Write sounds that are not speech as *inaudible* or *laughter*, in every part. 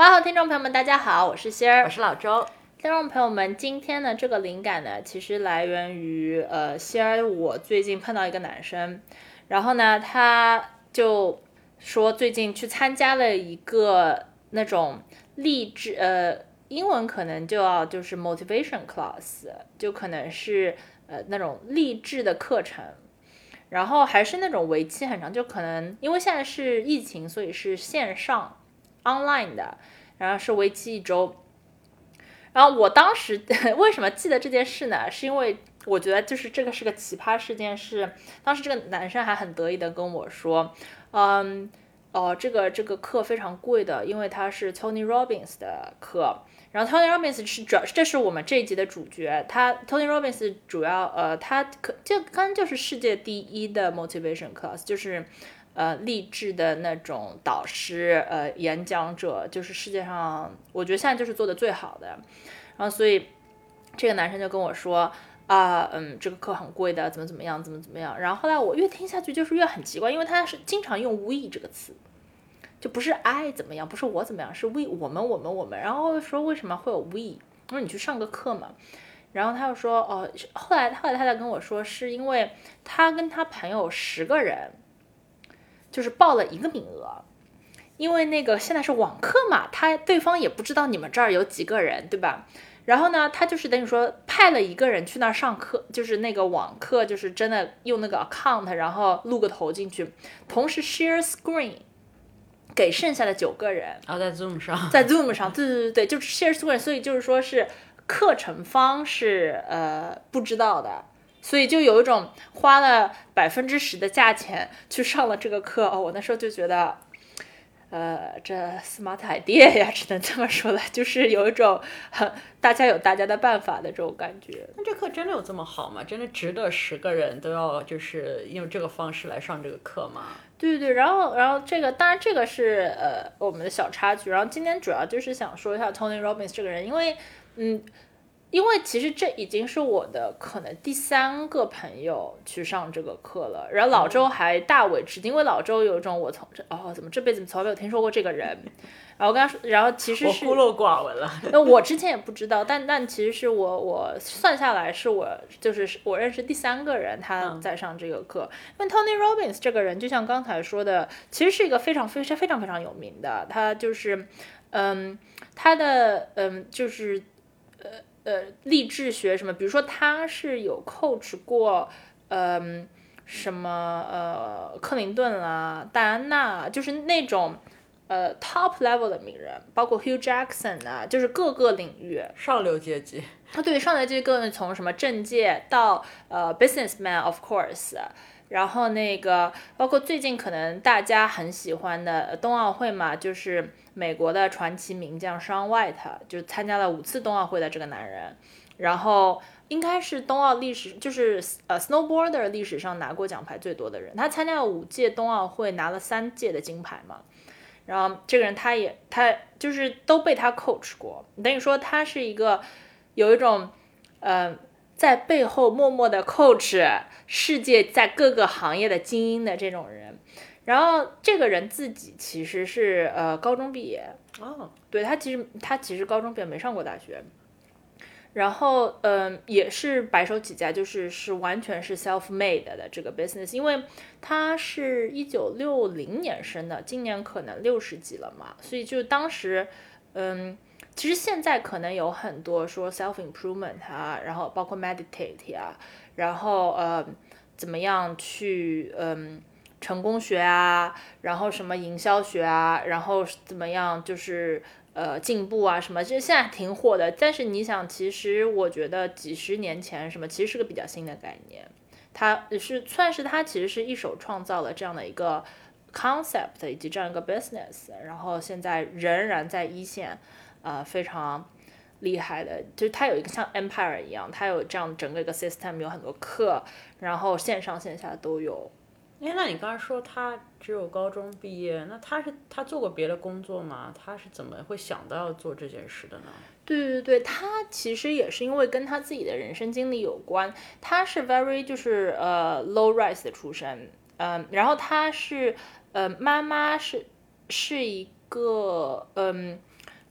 哇哦，听众朋友们，大家好，我是仙儿，我是老周。听众朋友们，今天呢，这个灵感呢，其实来源于呃，仙儿，我最近碰到一个男生，然后呢，他就说最近去参加了一个那种励志呃，英文可能就要就是 motivation class，就可能是呃那种励志的课程，然后还是那种为期很长，就可能因为现在是疫情，所以是线上。online 的，然后是为期一周。然后我当时 *laughs* 为什么记得这件事呢？是因为我觉得就是这个是个奇葩事件，是当时这个男生还很得意的跟我说，嗯，哦，这个这个课非常贵的，因为他是 Tony Robbins 的课。然后 Tony Robbins 是主要，这是我们这一集的主角。他 Tony Robbins 主要呃，他可就刚就是世界第一的 motivation class，就是。呃，励志的那种导师，呃，演讲者，就是世界上，我觉得现在就是做的最好的。然后，所以这个男生就跟我说，啊，嗯，这个课很贵的，怎么怎么样，怎么怎么样。然后后来我越听下去，就是越很奇怪，因为他是经常用 we 这个词，就不是 I 怎么样，不是我怎么样，是 we 我们我们我们。然后说为什么会有 we？我说你去上个课嘛。然后他又说，哦，后来后来他在跟我说，是因为他跟他朋友十个人。就是报了一个名额，因为那个现在是网课嘛，他对方也不知道你们这儿有几个人，对吧？然后呢，他就是等于说派了一个人去那儿上课，就是那个网课，就是真的用那个 account，然后录个头进去，同时 share screen 给剩下的九个人。然后在 Zoom 上，在 Zoom 上，对对对对，就是 share screen，所以就是说是课程方是呃不知道的。所以就有一种花了百分之十的价钱去上了这个课哦，我那时候就觉得，呃，这 smart idea 呀，只能这么说了，*laughs* 就是有一种很大家有大家的办法的这种感觉。那这课真的有这么好吗？真的值得十个人都要就是用这个方式来上这个课吗？对对对，然后然后这个当然这个是呃我们的小插曲，然后今天主要就是想说一下 Tony Robbins 这个人，因为嗯。因为其实这已经是我的可能第三个朋友去上这个课了，然后老周还大为吃惊，因为老周有一种我从这哦怎么这辈子从来没有听说过这个人，*laughs* 然后我跟他说，然后其实是孤陋寡闻了。那我之前也不知道，但但其实是我我算下来是我就是我认识第三个人他在上这个课，因为 Tony Robbins 这个人就像刚才说的，其实是一个非常非常非常非常有名的，他就是嗯他的嗯就是呃。呃，励志学什么？比如说，他是有 coach 过，嗯，什么呃，克林顿啦、戴安娜，就是那种呃 top level 的名人，包括 Hugh Jackson 啊，就是各个领域上流阶级。啊，对，上流阶级各从什么政界到呃 businessman of course，然后那个包括最近可能大家很喜欢的冬奥会嘛，就是。美国的传奇名将 Shaun White 就参加了五次冬奥会的这个男人，然后应该是冬奥历史就是呃 snowboarder 历史上拿过奖牌最多的人。他参加了五届冬奥会，拿了三届的金牌嘛。然后这个人他也他就是都被他 coach 过，等于说他是一个有一种呃在背后默默的 coach 世界在各个行业的精英的这种人。然后这个人自己其实是呃高中毕业。哦，对他其实他其实高中毕业没上过大学，然后嗯也是白手起家，就是是完全是 self made 的这个 business，因为他是一九六零年生的，今年可能六十几了嘛，所以就当时嗯其实现在可能有很多说 self improvement 啊，然后包括 meditate 啊，然后呃怎么样去嗯。成功学啊，然后什么营销学啊，然后怎么样，就是呃进步啊什么，其实现在挺火的。但是你想，其实我觉得几十年前什么，其实是个比较新的概念。它是算是它其实是一手创造了这样的一个 concept 以及这样一个 business，然后现在仍然在一线，呃非常厉害的，就是它有一个像 Empire 一样，它有这样整个一个 system，有很多课，然后线上线下都有。哎，那你刚才说他只有高中毕业，那他是他做过别的工作吗？他是怎么会想到要做这件事的呢？对对对，他其实也是因为跟他自己的人生经历有关。他是 very 就是呃 low rise 的出身，嗯，然后他是呃妈妈是是一个嗯呃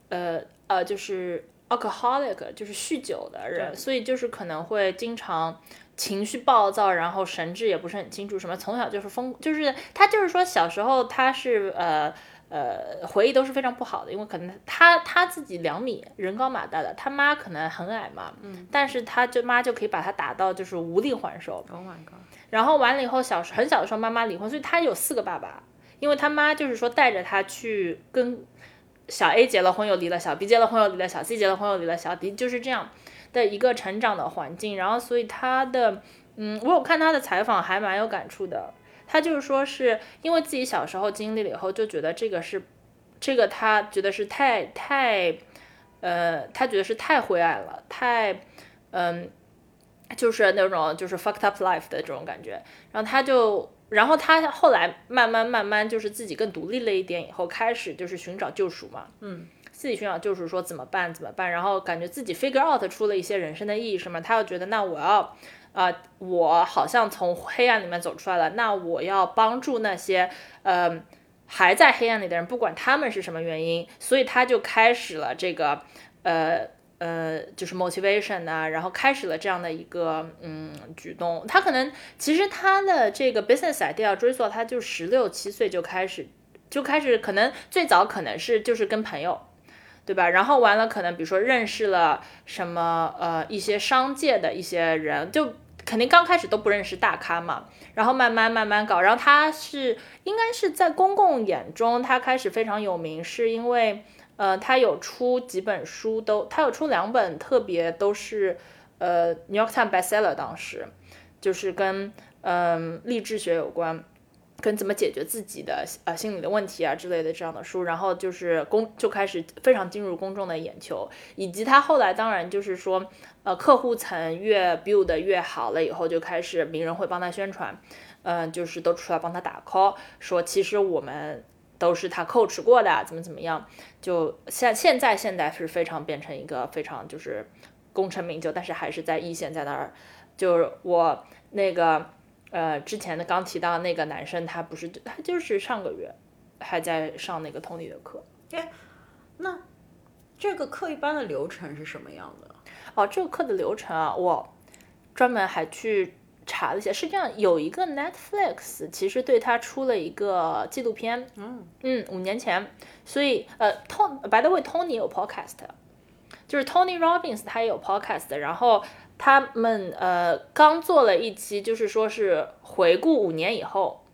呃呃就是 alcoholic 就是酗酒的人，所以就是可能会经常。情绪暴躁，然后神志也不是很清楚，什么从小就是疯，就是他就是说小时候他是呃呃回忆都是非常不好的，因为可能他他自己两米人高马大的，他妈可能很矮嘛，嗯，但是他就妈就可以把他打到就是无力还手，Oh my god！然后完了以后小时很小的时候妈妈离婚，所以他有四个爸爸，因为他妈就是说带着他去跟小 A 结了婚又离了，小 B 结了婚又离了，小 C 结了婚又离了，小 D 就是这样。的一个成长的环境，然后所以他的，嗯，我有看他的采访，还蛮有感触的。他就是说，是因为自己小时候经历了以后，就觉得这个是，这个他觉得是太太，呃，他觉得是太灰暗了，太，嗯，就是那种就是 fucked up life 的这种感觉。然后他就，然后他后来慢慢慢慢就是自己更独立了一点以后，开始就是寻找救赎嘛，嗯。自己寻找救赎说怎么办怎么办，然后感觉自己 figure out 出了一些人生的意义什么，他又觉得那我要，啊，我好像从黑暗里面走出来了，那我要帮助那些呃还在黑暗里的人，不管他们是什么原因，所以他就开始了这个呃呃就是 motivation 啊，然后开始了这样的一个嗯举动。他可能其实他的这个 business idea 追溯，他就十六七岁就开始就开始，可能最早可能是就是跟朋友。对吧？然后完了，可能比如说认识了什么呃一些商界的一些人，就肯定刚开始都不认识大咖嘛。然后慢慢慢慢搞，然后他是应该是在公共眼中，他开始非常有名，是因为呃他有出几本书，都他有出两本特别都是呃 New York Times bestseller，当时就是跟嗯励志学有关。跟怎么解决自己的呃心理的问题啊之类的这样的书，然后就是公就开始非常进入公众的眼球，以及他后来当然就是说，呃客户层越 build 越好了以后，就开始名人会帮他宣传，嗯，就是都出来帮他打 call，说其实我们都是他 coach 过的，怎么怎么样，就现现在现在是非常变成一个非常就是功成名就，但是还是在一线在那儿，就是我那个。呃，之前的刚提到那个男生，他不是他就是上个月还在上那个 Tony 的课。哎，那这个课一般的流程是什么样的？哦，这个课的流程啊，我专门还去查了一下，是这样，有一个 Netflix 其实对他出了一个纪录片。嗯嗯，五年前，所以呃，Tony by the way Tony 有 podcast，就是 Tony Robbins 他也有 podcast，然后。他们呃刚做了一期，就是说是回顾五年以后，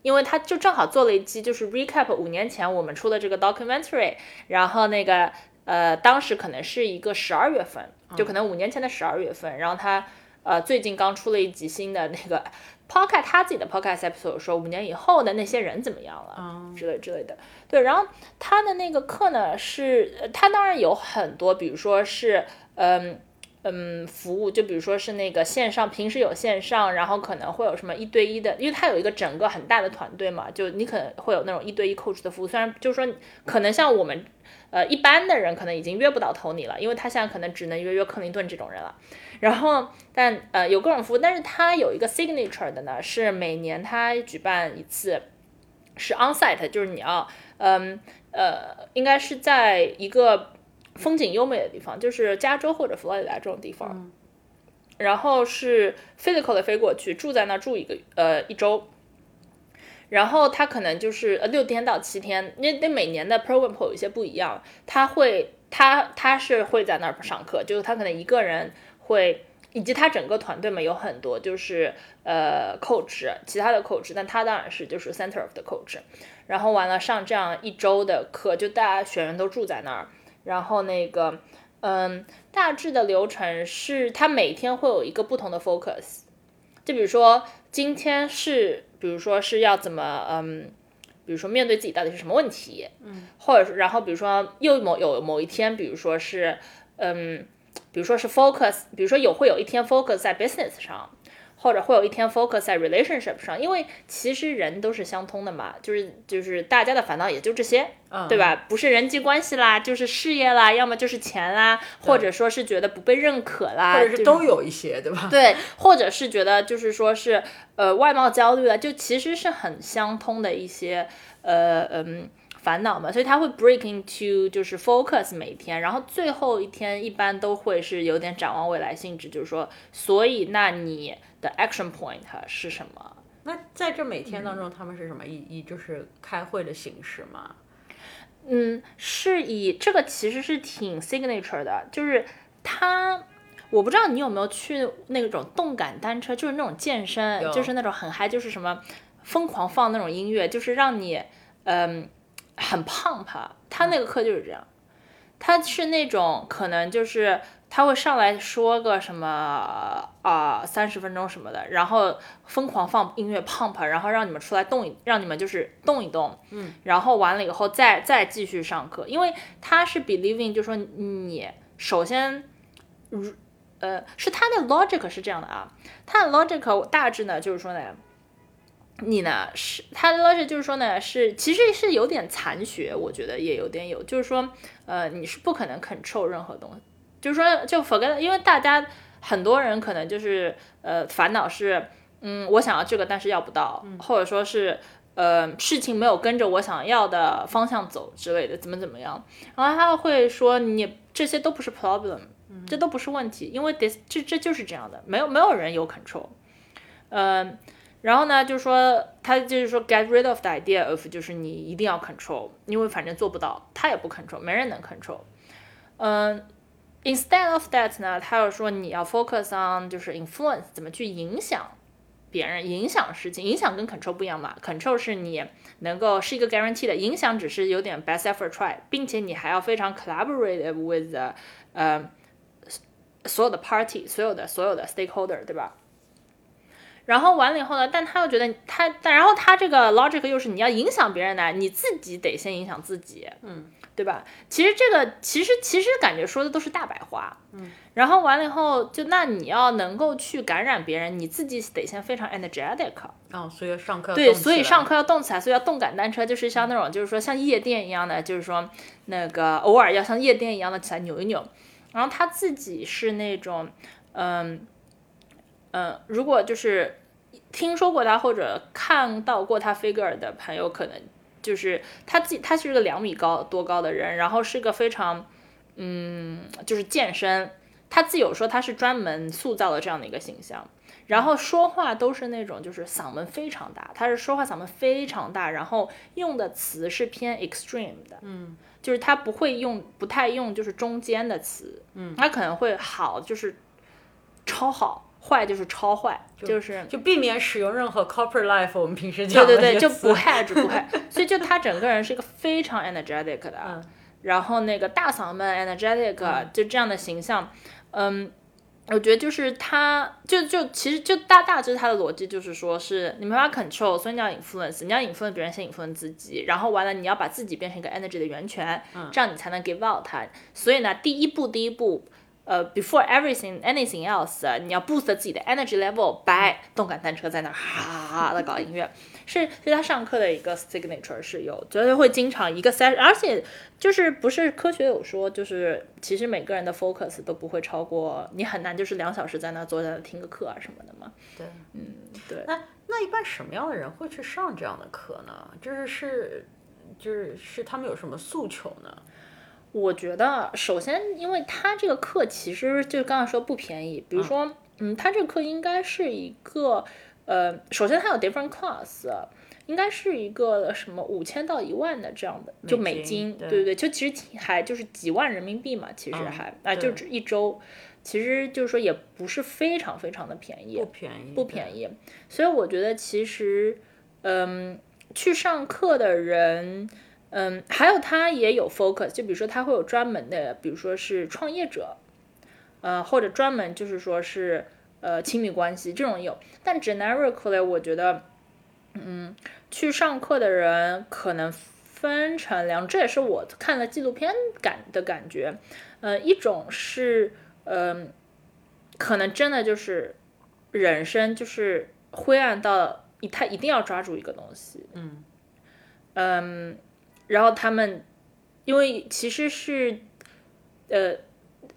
因为他就正好做了一期，就是 recap 五年前我们出的这个 documentary，然后那个呃当时可能是一个十二月份，就可能五年前的十二月份，然后他呃最近刚出了一集新的那个 podcast，他自己的 podcast episode 说五年以后的那些人怎么样了，之类之类的，对，然后他的那个课呢是，他当然有很多，比如说是嗯。嗯，服务就比如说是那个线上，平时有线上，然后可能会有什么一对一的，因为他有一个整个很大的团队嘛，就你可能会有那种一对一 coach 的服务。虽然就是说，可能像我们呃一般的人可能已经约不到 Tony 了，因为他现在可能只能约约克林顿这种人了。然后，但呃有各种服务，但是他有一个 signature 的呢，是每年他举办一次，是 onsite，就是你要嗯呃应该是在一个。风景优美的地方就是加州或者佛罗里达这种地方，然后是 physical 的飞过去，住在那住一个呃一周，然后他可能就是呃六天到七天，那那每年的 program 有一些不一样，他会他他是会在那儿上课，就是他可能一个人会，以及他整个团队嘛有很多就是呃 coach，其他的 coach，但他当然是就是 center of the coach，然后完了上这样一周的课，就大家学员都住在那儿。然后那个，嗯，大致的流程是，他每天会有一个不同的 focus，就比如说今天是，比如说是要怎么，嗯，比如说面对自己到底是什么问题，嗯，或者是然后比如说又某有某一天，比如说是，嗯，比如说是 focus，比如说有会有一天 focus 在 business 上。或者会有一天 focus 在 relationship 上，因为其实人都是相通的嘛，就是就是大家的烦恼也就这些，对吧？不是人际关系啦，就是事业啦，要么就是钱啦，或者说是觉得不被认可啦，或者是都有一些，对吧？*laughs* 对，或者是觉得就是说是呃外貌焦虑了，就其实是很相通的一些呃嗯。烦恼嘛，所以他会 break into 就是 focus 每天，然后最后一天一般都会是有点展望未来性质，就是说，所以那你的 action point 是什么？那在这每天当中，他们是什么？以以就是开会的形式吗？嗯，是以这个其实是挺 signature 的，就是他，我不知道你有没有去那种动感单车，就是那种健身，就是那种很嗨，就是什么疯狂放那种音乐，就是让你嗯。很胖吧？他那个课就是这样，他是那种可能就是他会上来说个什么啊三十分钟什么的，然后疯狂放音乐 pump，然后让你们出来动一，让你们就是动一动，嗯，然后完了以后再再继续上课，因为他是 believing 就说你首先，如呃是他的 logic 是这样的啊，他的 logic 大致呢就是说呢。你呢？是他的 logic 就是说呢，是其实是有点残学，我觉得也有点有，就是说，呃，你是不可能 control 任何东西，就是说，就 forget，因为大家很多人可能就是呃烦恼是，嗯，我想要这个，但是要不到，或者说是呃事情没有跟着我想要的方向走之类的，怎么怎么样，然后他会说你这些都不是 problem，这都不是问题，因为 this 这这就是这样的，没有没有人有 control，嗯。然后呢，就是说他就是说 get rid of the idea of 就是你一定要 control，因为反正做不到，他也不 control，没人能 control。嗯，instead of that 呢，他又说你要 focus on 就是 influence 怎么去影响别人，影响事情，影响跟 control 不一样嘛，control 是你能够是一个 guarantee 的，影响只是有点 best effort try，并且你还要非常 collaborative with 呃所有的 party，所有的所有的 stakeholder，对吧？然后完了以后呢？但他又觉得他，但然后他这个 logic 又是你要影响别人呢，你自己得先影响自己，嗯，对吧？其实这个其实其实感觉说的都是大白话，嗯。然后完了以后，就那你要能够去感染别人，你自己得先非常 energetic。哦，所以上课对，所以上课要动起来，所以要动感单车，就是像那种就是说像夜店一样的，就是说那个偶尔要像夜店一样的起来扭一扭。然后他自己是那种，嗯。嗯，如果就是听说过他或者看到过他 figure 的朋友，可能就是他自己，他是个两米高多高的人，然后是个非常，嗯，就是健身。他自己有说他是专门塑造了这样的一个形象，然后说话都是那种就是嗓门非常大，他是说话嗓门非常大，然后用的词是偏 extreme 的，嗯，就是他不会用不太用就是中间的词，嗯，他可能会好就是超好。坏就是超坏，就是就避免使用任何 corporate life。我们平时讲对对对，就不害就不害。所以就他整个人是一个非常 energetic 的，然后那个大嗓门 energetic 就这样的形象。嗯，我觉得就是他，就就其实就大大致他的逻辑就是说，是你没法 control，所以你要 influence，你要 influence 别人先 influence 自己，然后完了你要把自己变成一个 energy 的源泉，这样你才能 give out 它。所以呢，第一步，第一步。呃，before everything anything else，你要 boost 自己的 energy level by 动感单车在那哈的 *laughs* 搞音乐，是是他上课的一个 signature 是有，绝对会经常一个 session，而且就是不是科学有说，就是其实每个人的 focus 都不会超过，你很难就是两小时在那坐在那听个课啊什么的嘛。对，嗯，对。那那一般什么样的人会去上这样的课呢？就是是就是是他们有什么诉求呢？我觉得，首先，因为他这个课其实就刚刚说不便宜，比如说，嗯，他这个课应该是一个，呃，首先它有 different class，应该是一个什么五千到一万的这样的，就美金，对对对，就其实还就是几万人民币嘛，其实还啊，就只一周，其实就是说也不是非常非常的便宜，不便宜，不便宜，所以我觉得其实，嗯，去上课的人。嗯，还有他也有 focus，就比如说他会有专门的，比如说是创业者，呃，或者专门就是说是呃亲密关系这种有。但 generically 我觉得，嗯，去上课的人可能分成两，这也是我看了纪录片感的感觉。呃，一种是，嗯、可能真的就是人生就是灰暗到一他一定要抓住一个东西，嗯嗯，然后他们因为其实是，呃，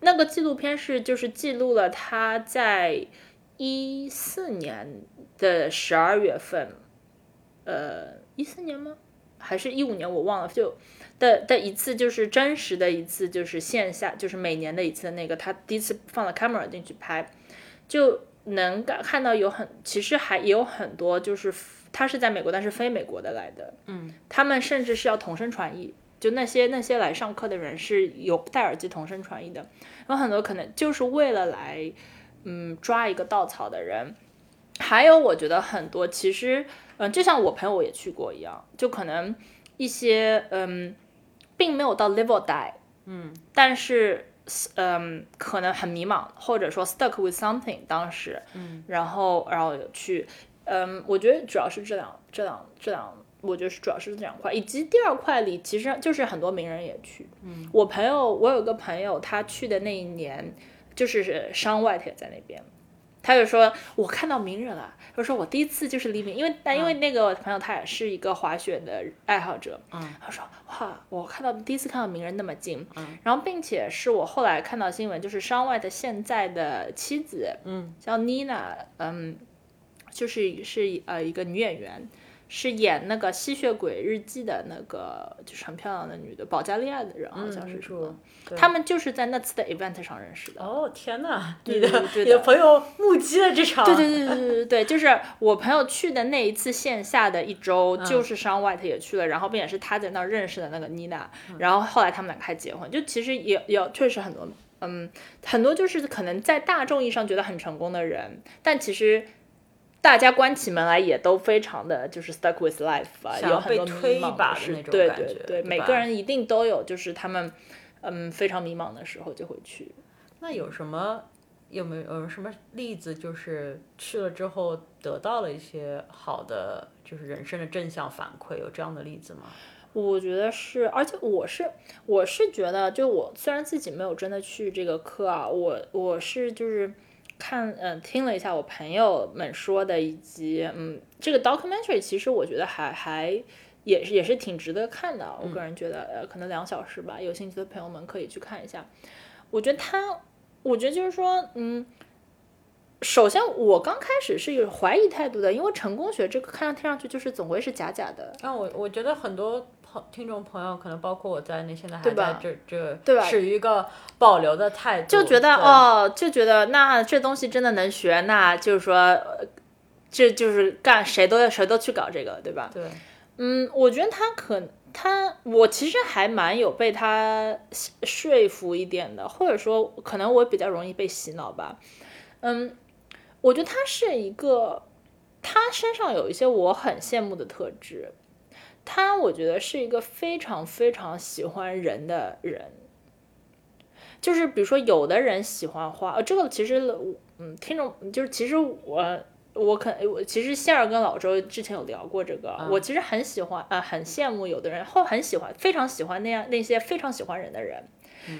那个纪录片是就是记录了他在一四年的十二月份，呃，一四年吗？还是一五年？我忘了，就的的一次就是真实的一次，就是线下，就是每年的一次那个他第一次放了 camera 进去拍，就能感看到有很，其实还也有很多就是他是在美国，但是非美国的来的，嗯，他们甚至是要同声传译，就那些那些来上课的人是有戴耳机同声传译的，有很多可能就是为了来，嗯，抓一个稻草的人。还有，我觉得很多其实，嗯，就像我朋友也去过一样，就可能一些嗯，并没有到 level die，嗯，但是嗯，可能很迷茫，或者说 stuck with something，当时，嗯，然后然后去，嗯，我觉得主要是这两这两这两，我觉得是主要是这两块，以及第二块里其实就是很多名人也去，嗯，我朋友我有个朋友他去的那一年，就是商外他也在那边。他就说：“我看到名人了。”他说：“我第一次就是黎明，因为但因为那个朋友他也是一个滑雪的爱好者，嗯，他说：哇，我看到第一次看到名人那么近，嗯，然后并且是我后来看到新闻，就是商外的现在的妻子，嗯，叫 Nina，嗯，就是是呃一个女演员，是演那个《吸血鬼日记》的那个，就是很漂亮的女的，保加利亚的人，好像是什么。对他们就是在那次的 event 上认识的。哦天哪，对你的你的朋友目击了这场，对对对对对对对，就是我朋友去的那一次线下的一周，就是商外他也去了，然后并且是他在那儿认识的那个妮娜，然后后来他们两个还结婚，就其实也也确实很多，嗯，很多就是可能在大众意义上觉得很成功的人，但其实。大家关起门来也都非常的就是 stuck with life 啊，有很多被推迷茫一把的那种对对感觉对，每个人一定都有，就是他们嗯非常迷茫的时候就会去。那有什么有没有有什么例子，就是去了之后得到了一些好的，就是人生的正向反馈，有这样的例子吗？我觉得是，而且我是我是觉得，就我虽然自己没有真的去这个课啊，我我是就是看嗯、呃、听了一下我朋友们说的，以及嗯这个 documentary 其实我觉得还还也是也是挺值得看的，我个人觉得呃可能两小时吧，有兴趣的朋友们可以去看一下。我觉得他，我觉得就是说嗯。首先，我刚开始是有怀疑态度的，因为成功学这个看上听上去就是总归是假假的，啊，我我觉得很多朋听众朋友，可能包括我在内，现在还在这这对吧持于一个保留的态度，就觉得，哦，就觉得那这东西真的能学，那就是说，呃这就是干谁都要谁都去搞这个，对吧？对，嗯，我觉得他可他，我其实还蛮有被他说服一点的，或者说可能我比较容易被洗脑吧。嗯，我觉得他是一个，他身上有一些我很羡慕的特质。他我觉得是一个非常非常喜欢人的人，就是比如说有的人喜欢花，呃，这个其实嗯，听众就是其实我我可我其实仙儿跟老周之前有聊过这个，我其实很喜欢呃很羡慕有的人或很喜欢非常喜欢那样那些非常喜欢人的人，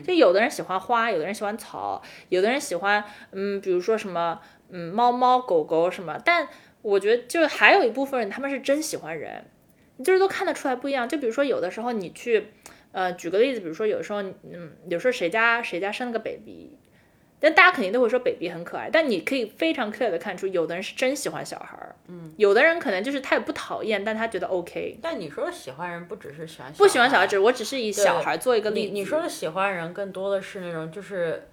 就有的人喜欢花，有的人喜欢草，有的人喜欢嗯，比如说什么嗯猫猫狗狗什么，但我觉得就还有一部分人他们是真喜欢人，就是都看得出来不一样。就比如说有的时候你去，呃，举个例子，比如说有时候嗯，有时候谁家谁家生了个 baby。但大家肯定都会说 baby 很可爱，但你可以非常 clear 的看出，有的人是真喜欢小孩儿，嗯，有的人可能就是他也不讨厌，但他觉得 OK。但你说的喜欢人，不只是喜欢不喜欢小孩，孩，只我只是以小孩做一个例子。你你说的喜欢人，更多的是那种就是。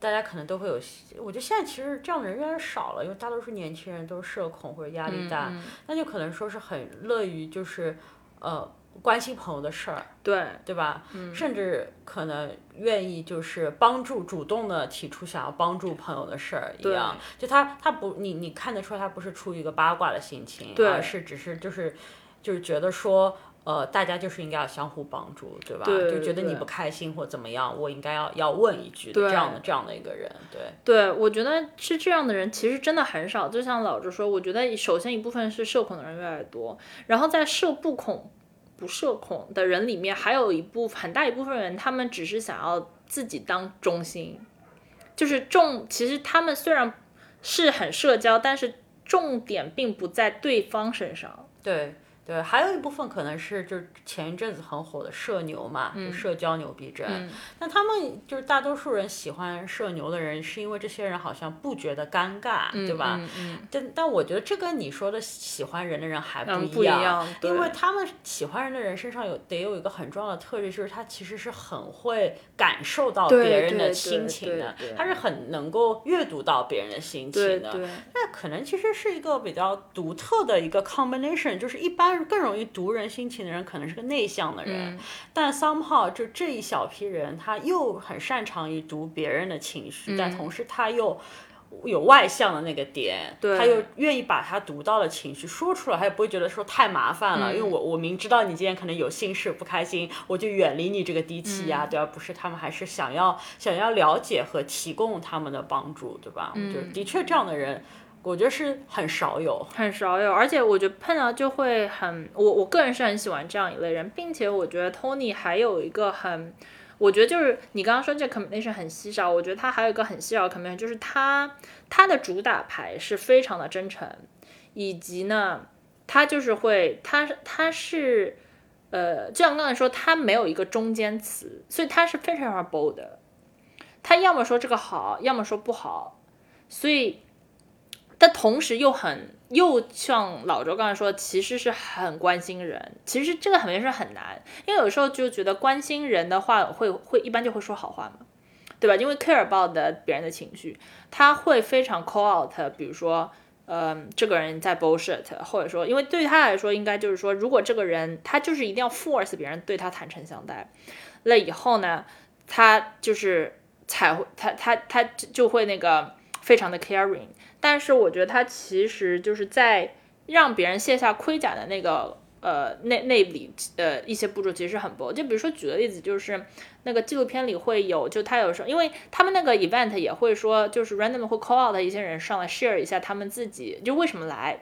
大家可能都会有，我觉得现在其实这样的人越来越少了，因为大多数年轻人都是社恐或者压力大，嗯那就可能说是很乐于就是，呃，关心朋友的事儿，对对吧？嗯甚至可能愿意就是帮助，主动的提出想要帮助朋友的事儿一样。就他他不，你你看得出来，他不是出于一个八卦的心情，而是只是就是就是觉得说。呃，大家就是应该要相互帮助，对吧？对就觉得你不开心或怎么样，我应该要要问一句对这样的这样的一个人，对。对，我觉得是这样的人其实真的很少。就像老周说，我觉得首先一部分是社恐的人越来越多，然后在社不恐不社恐的人里面，还有一部很大一部分人，他们只是想要自己当中心，就是重。其实他们虽然是很社交，但是重点并不在对方身上。对。对，还有一部分可能是就是前一阵子很火的社牛嘛，就社交牛逼症。那他们就是大多数人喜欢社牛的人，是因为这些人好像不觉得尴尬，对吧？但但我觉得这跟你说的喜欢人的人还不一样，因为他们喜欢人的人身上有得有一个很重要的特质，就是他其实是很会感受到别人的心情的，他是很能够阅读到别人的心情的。那可能其实是一个比较独特的一个 combination，就是一般。更容易读人心情的人，可能是个内向的人，但 somehow 就这一小批人，他又很擅长于读别人的情绪，但同时他又有外向的那个点，他又愿意把他读到的情绪说出来，他也不会觉得说太麻烦了，因为我我明知道你今天可能有心事不开心，我就远离你这个低气压，对吧？不是，他们还是想要想要了解和提供他们的帮助，对吧？就的确这样的人。我觉得是很少有，很少有，而且我觉得碰到就会很，我我个人是很喜欢这样一类人，并且我觉得 Tony 还有一个很，我觉得就是你刚刚说这 combination 很稀少，我觉得他还有一个很稀少的 combination，就是他他的主打牌是非常的真诚，以及呢，他就是会，他他是，呃，就像刚才说，他没有一个中间词，所以他是非常非常 bold，他要么说这个好，要么说不好，所以。但同时又很又像老周刚才说，其实是很关心人。其实这个肯定是很难，因为有时候就觉得关心人的话，会会一般就会说好话嘛，对吧？因为 care about 的别人的情绪，他会非常 call out。比如说，嗯，这个人在 bullshit，或者说，因为对于他来说，应该就是说，如果这个人他就是一定要 force 别人对他坦诚相待，那以后呢，他就是才会他他他就会那个非常的 caring。但是我觉得他其实就是在让别人卸下盔甲的那个呃那那里呃一些步骤其实很薄。就比如说举个例子，就是那个纪录片里会有，就他有时候因为他们那个 event 也会说，就是 random 会 call out 一些人上来 share 一下他们自己就为什么来。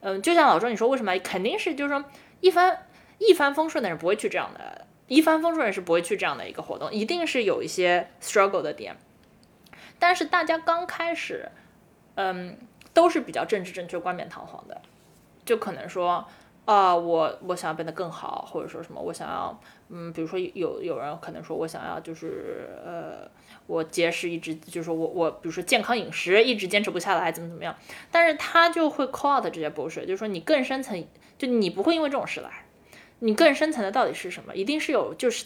嗯，就像老周你说为什么肯定是就是说一帆一帆风顺的人不会去这样的，一帆风顺人是不会去这样的一个活动，一定是有一些 struggle 的点。但是大家刚开始。嗯，都是比较政治正确、冠冕堂皇的，就可能说，啊，我我想要变得更好，或者说什么，我想要，嗯，比如说有有人可能说我想要就是，呃，我节食一直就是我我比如说健康饮食一直坚持不下来，怎么怎么样，但是他就会 call out 这些博主就是说你更深层，就你不会因为这种事来，你更深层的到底是什么？一定是有，就是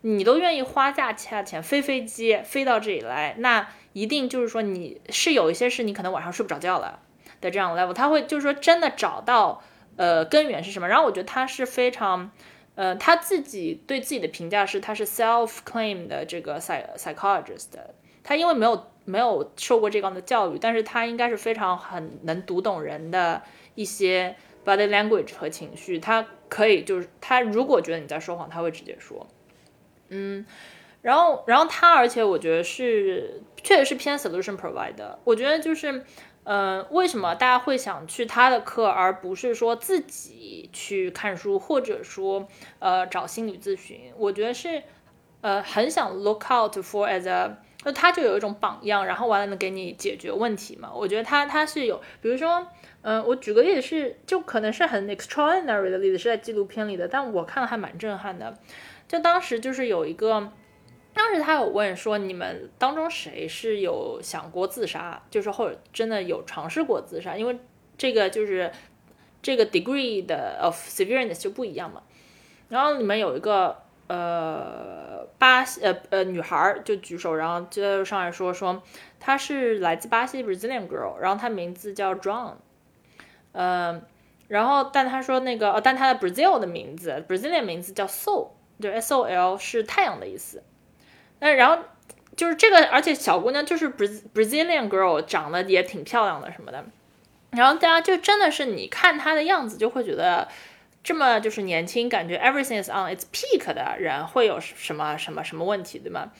你都愿意花价钱飞飞机飞到这里来，那。一定就是说你是有一些事你可能晚上睡不着觉了的这样 level，他会就是说真的找到呃根源是什么。然后我觉得他是非常呃他自己对自己的评价是他是 self claim 的这个 psych o l o g i s t 他因为没有没有受过这样的教育，但是他应该是非常很能读懂人的一些 body language 和情绪，他可以就是他如果觉得你在说谎，他会直接说，嗯。然后，然后他，而且我觉得是，确实是偏 solution provider。我觉得就是，呃，为什么大家会想去他的课，而不是说自己去看书，或者说，呃，找心理咨询？我觉得是，呃，很想 look out for as a，那他就有一种榜样，然后完了能给你解决问题嘛？我觉得他他是有，比如说，嗯，我举个例子是，就可能是很 extraordinary 的例子，是在纪录片里的，但我看了还蛮震撼的。就当时就是有一个。当时他有问说，你们当中谁是有想过自杀，就是或者真的有尝试过自杀？因为这个就是这个 degree 的 of severeness 就不一样嘛。然后里面有一个呃巴西呃呃女孩就举手，然后就上来说说她是来自巴西 Brazilian girl，然后她名字叫 John，嗯，然后但她说那个呃但她的 Brazil 的名字 Brazilian 名字叫 Sol，就 S O L 是太阳的意思。那然后就是这个，而且小姑娘就是 Brazilian girl，长得也挺漂亮的什么的。然后大家就真的是你看她的样子，就会觉得这么就是年轻，感觉 everything is on its peak 的人会有什么什么什么问题，对吗？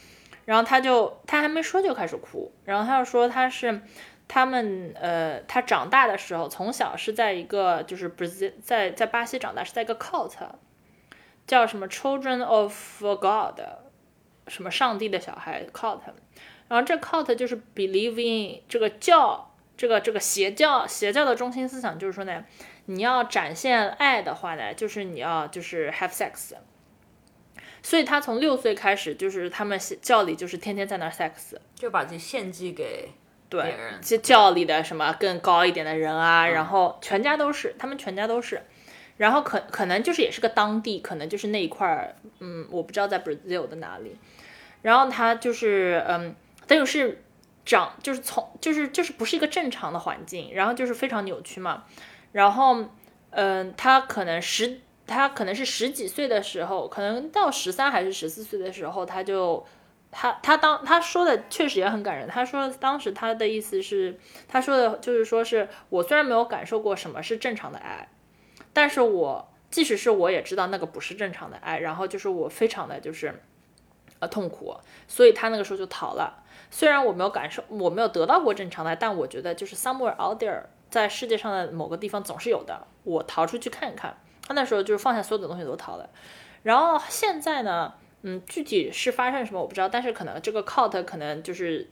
然后她就她还没说就开始哭，然后她就说她是他们呃，她长大的时候从小是在一个就是 Brazil 在在巴西长大是在一个 cult。叫什么 Children of God，什么上帝的小孩 cult，然后这 cult 就是 believe in 这个教，这个这个邪教，邪教的中心思想就是说呢，你要展现爱的话呢，就是你要就是 have sex。所以他从六岁开始，就是他们教里就是天天在那 sex，就把自己献祭给别人，教教里的什么更高一点的人啊，然后全家都是，他们全家都是，然后可可能就是也是个当地，可能就是那一块儿，嗯，我不知道在 Brazil 的哪里，然后他就是嗯，等于是长就是从就是就是不是一个正常的环境，然后就是非常扭曲嘛，然后嗯，他可能十。他可能是十几岁的时候，可能到十三还是十四岁的时候，他就，他他当他说的确实也很感人。他说当时他的意思是，他说的就是说是我虽然没有感受过什么是正常的爱，但是我即使是我也知道那个不是正常的爱，然后就是我非常的就是，呃痛苦，所以他那个时候就逃了。虽然我没有感受，我没有得到过正常的爱，但我觉得就是 somewhere out there，在世界上的某个地方总是有的，我逃出去看一看。他那时候就是放下所有的东西都逃了，然后现在呢，嗯，具体是发生什么我不知道，但是可能这个 cult 可能就是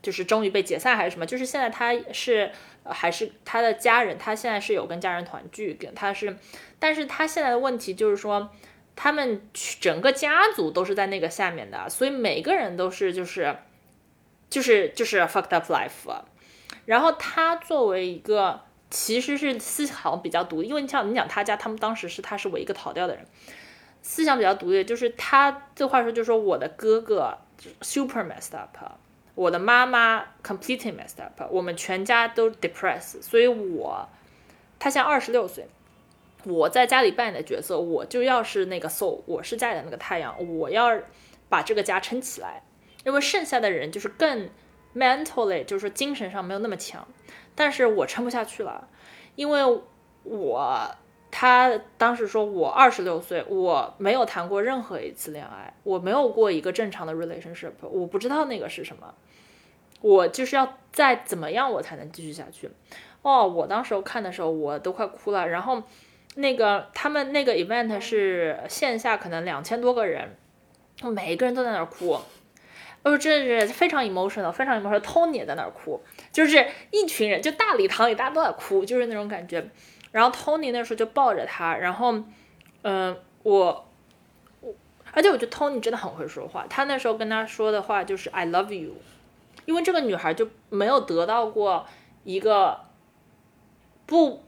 就是终于被解散还是什么，就是现在他是还是他的家人，他现在是有跟家人团聚，跟他是，但是他现在的问题就是说，他们整个家族都是在那个下面的，所以每个人都是就是就是就是 fucked up life，然后他作为一个。其实是思想比较独立，因为你像你讲他家，他们当时是他是唯一一个逃掉的人，思想比较独立。就是他这话说，就是说我的哥哥 super messed up，我的妈妈 completely messed up，我们全家都 depressed。所以，我他现在二十六岁，我在家里扮演的角色，我就要是那个 soul，我是家里的那个太阳，我要把这个家撑起来。因为剩下的人就是更 mentally，就是说精神上没有那么强。但是我撑不下去了，因为我他当时说我二十六岁，我没有谈过任何一次恋爱，我没有过一个正常的 relationship，我不知道那个是什么，我就是要再怎么样我才能继续下去。哦，我当时候看的时候我都快哭了。然后那个他们那个 event 是线下可能两千多个人，每一个人都在那儿哭。哦，真的是非常 emotional，非常 emotional。Tony 也在那儿哭，就是一群人，就大礼堂里大家都在哭，就是那种感觉。然后 Tony 那时候就抱着他，然后，嗯，我，我，而且我觉得 Tony 真的很会说话。他那时候跟他说的话就是 I love you，因为这个女孩就没有得到过一个不，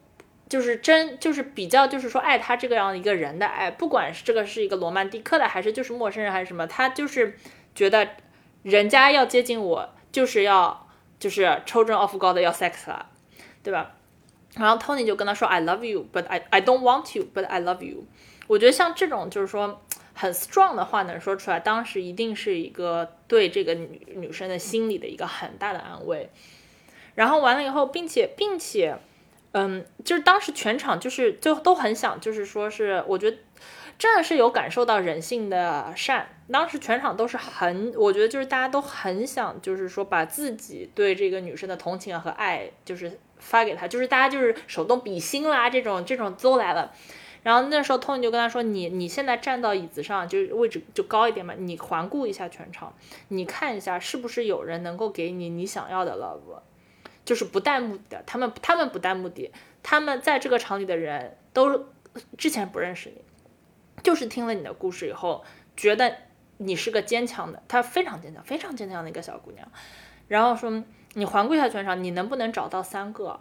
就是真，就是比较，就是说爱他这个样一个人的爱，不管是这个是一个罗曼蒂克的，还是就是陌生人，还是什么，他就是觉得。人家要接近我，就是要就是 children of God 要 sex 了，对吧？然后 Tony 就跟他说 I love you，but I I don't want you，but I love you。我觉得像这种就是说很 strong 的话能说出来，当时一定是一个对这个女女生的心理的一个很大的安慰。然后完了以后，并且并且，嗯，就是当时全场就是就都很想，就是说是我觉得。真的是有感受到人性的善，当时全场都是很，我觉得就是大家都很想，就是说把自己对这个女生的同情和爱，就是发给他，就是大家就是手动比心啦，这种这种都来了。然后那时候 Tony 就跟他说：“你你现在站到椅子上，就是位置就高一点嘛，你环顾一下全场，你看一下是不是有人能够给你你想要的 love，就是不带目的，他们他们不带目的，他们在这个场里的人都之前不认识你。”就是听了你的故事以后，觉得你是个坚强的，她非常坚强，非常坚强的一个小姑娘。然后说，你环顾一下全场，你能不能找到三个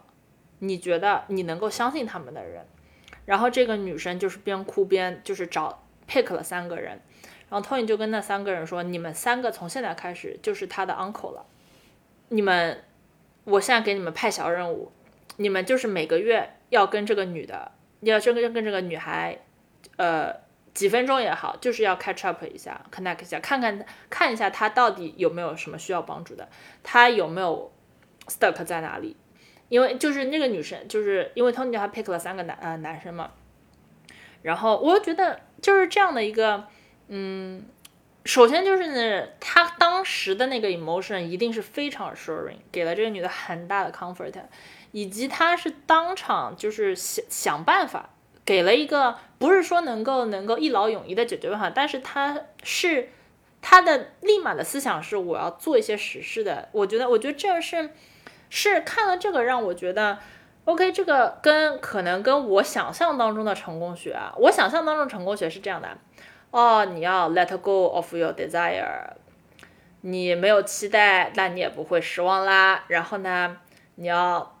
你觉得你能够相信他们的人？然后这个女生就是边哭边就是找 pick 了三个人，然后 Tony 就跟那三个人说，你们三个从现在开始就是他的 uncle 了。你们，我现在给你们派小任务，你们就是每个月要跟这个女的，要跟跟跟这个女孩，呃。几分钟也好，就是要 catch up 一下，connect 一下，看看看一下他到底有没有什么需要帮助的，他有没有 stuck 在哪里？因为就是那个女生，就是因为 Tony 他 pick 了三个男呃男生嘛，然后我觉得就是这样的一个，嗯，首先就是他当时的那个 emotion 一定是非常 assuring，给了这个女的很大的 comfort，以及他是当场就是想想办法。给了一个不是说能够能够一劳永逸的解决办法，但是他是他的立马的思想是我要做一些实事的。我觉得，我觉得这是是看了这个让我觉得，OK，这个跟可能跟我想象当中的成功学啊，我想象当中成功学是这样的，哦，你要 let go of your desire。你没有期待，那你也不会失望啦。然后呢，你要，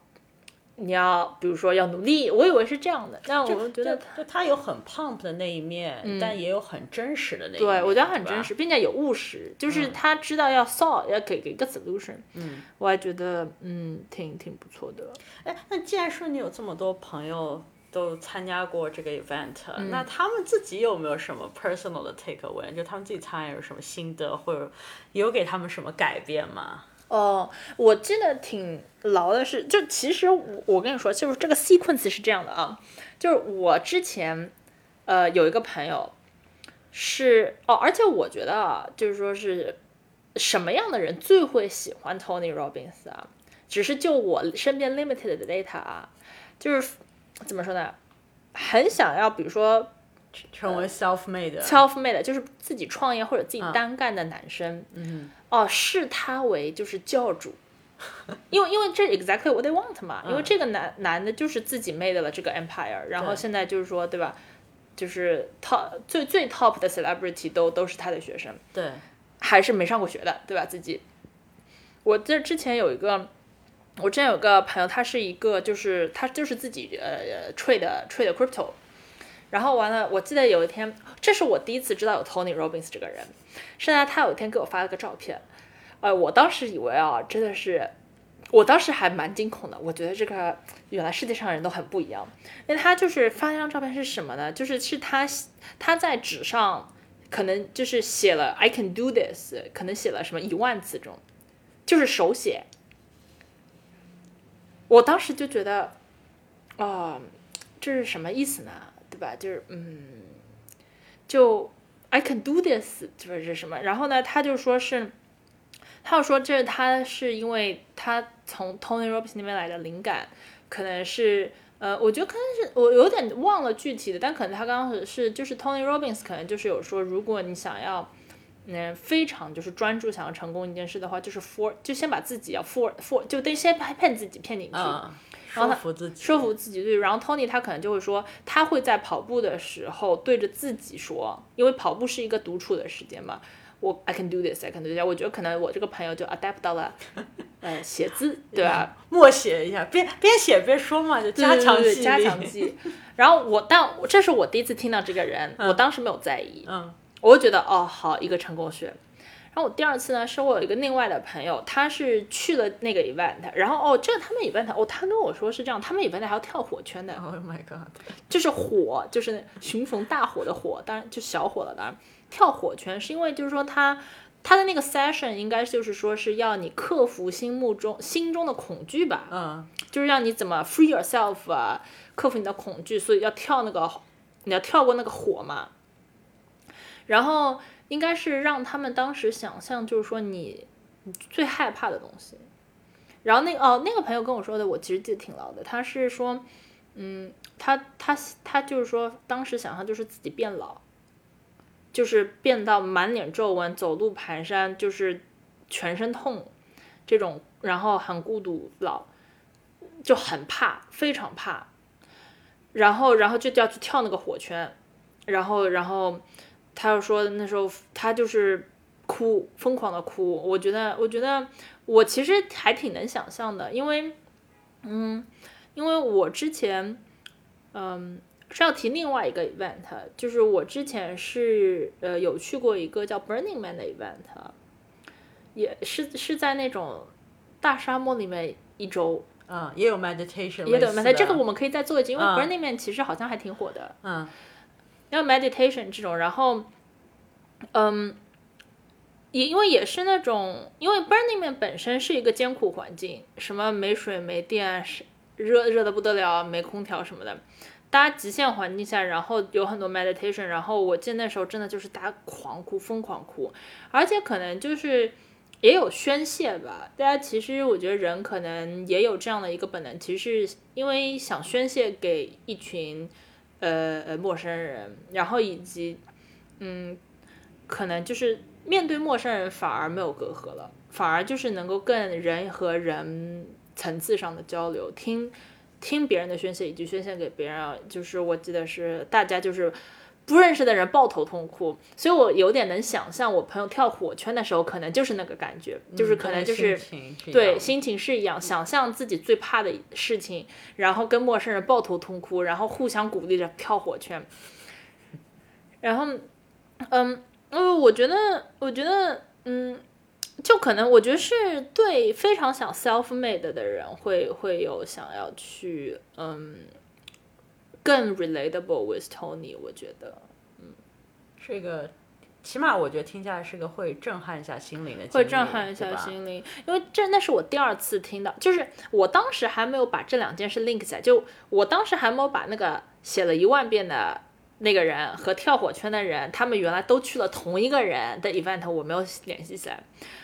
你要，比如说要努力。我以为是这样的，但我觉得就他有很 pump 的那一面，但也有很真实的那一面。对，我觉得很真实，并且有务实，就是他知道要 solve，要给给一个 solution。嗯，我还觉得嗯挺挺不错的。哎，那既然说你有这么多朋友。都参加过这个 event，那他们自己有没有什么 personal 的 take away？就他们自己参与有什么心得，或者有给他们什么改变吗？哦，我记得挺牢的是，就其实我我跟你说，就是这个 sequence 是这样的啊，就是我之前呃有一个朋友是哦，而且我觉得啊，就是说是什么样的人最会喜欢 Tony Robbins 啊？只是就我身边 limited 的 data 啊，就是。怎么说呢？很想要，比如说成为 self made self made 就是自己创业或者自己单干的男生，嗯，哦，视他为就是教主，因为因为这 exactly what they want 嘛，因为这个男男的就是自己 made 了这个 empire，然后现在就是说对吧，就是 top 最最 top 的 celebrity 都都是他的学生，对，还是没上过学的，对吧？自己，我这之前有一个。我之前有个朋友，他是一个，就是他就是自己呃 trade trade crypto，然后完了，我记得有一天，这是我第一次知道有 Tony Robbins 这个人，是呢，他有一天给我发了个照片，呃，我当时以为啊，真的是，我当时还蛮惊恐的，我觉得这个原来世界上人都很不一样，因为他就是发那张照片是什么呢？就是是他他在纸上可能就是写了 I can do this，可能写了什么一万字这种，就是手写。我当时就觉得，啊，这是什么意思呢？对吧？就是嗯，就 I can do this，就是什么？然后呢，他就说是，他又说这是他是因为他从 Tony Robbins 那边来的灵感，可能是呃，我觉得可能是我有点忘了具体的，但可能他刚刚是就是 Tony Robbins 可能就是有说，如果你想要。嗯，非常就是专注想要成功一件事的话，就是 for 就先把自己要 for for 就得先骗自己骗进去，说服自己，说服自己对。然后 Tony 他可能就会说，他会在跑步的时候对着自己说，因为跑步是一个独处的时间嘛。我 I can do this，I can do that。我觉得可能我这个朋友就 adapt 到了，呃，写字对吧？*laughs* 默写一下，边边写边说嘛，就加强记加强记。然后我，但这是我第一次听到这个人，我当时没有在意。嗯。我就觉得哦，好一个成功学。然后我第二次呢，是我有一个另外的朋友，他是去了那个 event，然后哦，这个他们 event，哦，他跟我说是这样，他们 event 还要跳火圈的。Oh my god！就是火，就是熊逢大火的火，当然就小火了。当然，跳火圈是因为就是说他他的那个 session 应该就是说是要你克服心目中心中的恐惧吧？嗯，就是让你怎么 free yourself 啊，克服你的恐惧，所以要跳那个，你要跳过那个火嘛。然后应该是让他们当时想象，就是说你最害怕的东西。然后那哦，那个朋友跟我说的，我其实记得挺牢的。他是说，嗯，他他他就是说，当时想象就是自己变老，就是变到满脸皱纹，走路蹒跚，就是全身痛这种，然后很孤独老，就很怕，非常怕。然后然后就要去跳那个火圈，然后然后。他又说那时候他就是哭，疯狂的哭。我觉得，我觉得我其实还挺能想象的，因为，嗯，因为我之前，嗯，是要提另外一个 event，就是我之前是呃有去过一个叫 Burning Man 的 event，也是是在那种大沙漠里面一周，嗯，也有 meditation，也有 meditation，这个我们可以再做一集，因为 Burning Man 其实好像还挺火的，嗯。要 meditation 这种，然后，嗯，也因为也是那种，因为 Burning Man 本身是一个艰苦环境，什么没水没电，热热的不得了，没空调什么的，大家极限环境下，然后有很多 meditation，然后我记得那时候真的就是大家狂哭，疯狂哭，而且可能就是也有宣泄吧，大家其实我觉得人可能也有这样的一个本能，其实是因为想宣泄给一群。呃呃陌生人，然后以及嗯，可能就是面对陌生人反而没有隔阂了，反而就是能够跟人和人层次上的交流，听听别人的宣泄以及宣泄给别人，就是我记得是大家就是。不认识的人抱头痛哭，所以我有点能想象我朋友跳火圈的时候，可能就是那个感觉，就是可能就是对心情是一样，想象自己最怕的事情，然后跟陌生人抱头痛哭，然后互相鼓励着跳火圈。然后，嗯，嗯，我觉得，我觉得，嗯，就可能我觉得是对非常想 self made 的人会会有想要去，嗯。更 relatable with Tony，我觉得，嗯，这个起码我觉得听下来是个会震撼一下心灵的，会震撼一下心灵，因为这那是我第二次听到，就是我当时还没有把这两件事 link 起来，就我当时还没有把那个写了一万遍的那个人和跳火圈的人，他们原来都去了同一个人的 event，我没有联系起来。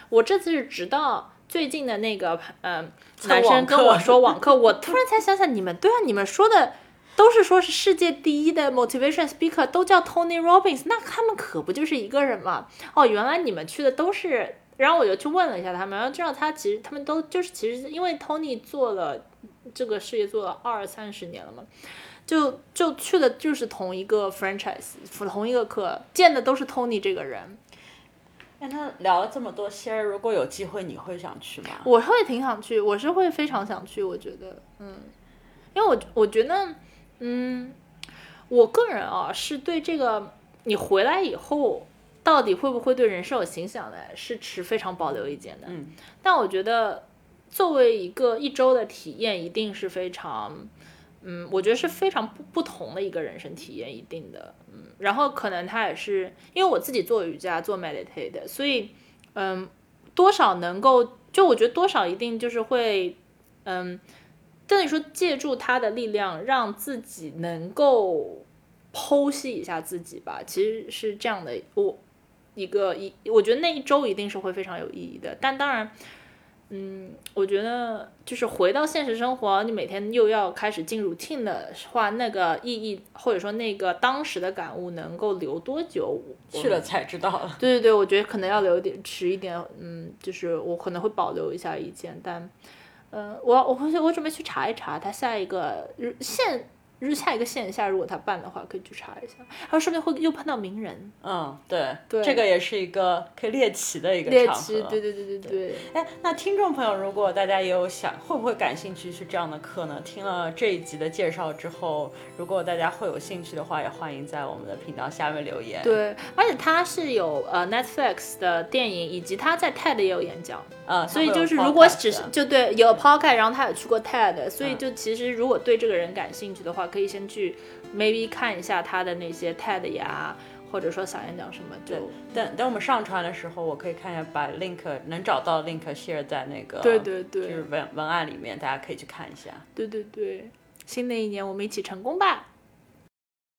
我这次是直到最近的那个，嗯，男生跟我说网课，我突然才想想，你们对啊，你们说的。都是说是世界第一的 motivation speaker，都叫 Tony Robbins，那他们可不就是一个人吗？哦，原来你们去的都是，然后我就去问了一下他们，然后知道他其实他们都就是其实因为 Tony 做了这个事业做了二三十年了嘛，就就去的就是同一个 franchise，同一个课，见的都是 Tony 这个人。跟他聊了这么多，仙儿，如果有机会你会想去吗？我会挺想去，我是会非常想去，我觉得，嗯，因为我我觉得。嗯，我个人啊是对这个你回来以后到底会不会对人生有影响的，是持非常保留意见的。嗯，但我觉得作为一个一周的体验，一定是非常，嗯，我觉得是非常不不同的一个人生体验，一定的。嗯，然后可能他也是因为我自己做瑜伽做 meditate，所以嗯，多少能够就我觉得多少一定就是会嗯。等于说，借助他的力量，让自己能够剖析一下自己吧，其实是这样的。我一个一，我觉得那一周一定是会非常有意义的。但当然，嗯，我觉得就是回到现实生活，你每天又要开始进入 Tin 的话，那个意义或者说那个当时的感悟能够留多久？去了才知道。*laughs* 对对对，我觉得可能要留点迟一点。嗯，就是我可能会保留一下意见，但。嗯，我我回去我准备去查一查他下一个现。就是下一个线下，如果他办的话，可以去查一下。还有说不定会又碰到名人。嗯，对，对，这个也是一个可以猎奇的一个猎奇，对对对对对。哎，那听众朋友，如果大家也有想，会不会感兴趣去这样的课呢？听了这一集的介绍之后，如果大家会有兴趣的话，也欢迎在我们的频道下面留言。对，而且他是有呃 Netflix 的电影，以及他在 TED 也有演讲。啊，所以就是如果只是就对有 podcast，然后他有去过 TED，所以就其实如果对这个人感兴趣的话。可以先去 maybe 看一下他的那些 TED 呀，或者说小演讲什么。就等等我们上传的时候，我可以看一下，把 link 能找到 link share 在那个对对对，就是文文案里面，大家可以去看一下。对对对，新的一年我们一起成功吧！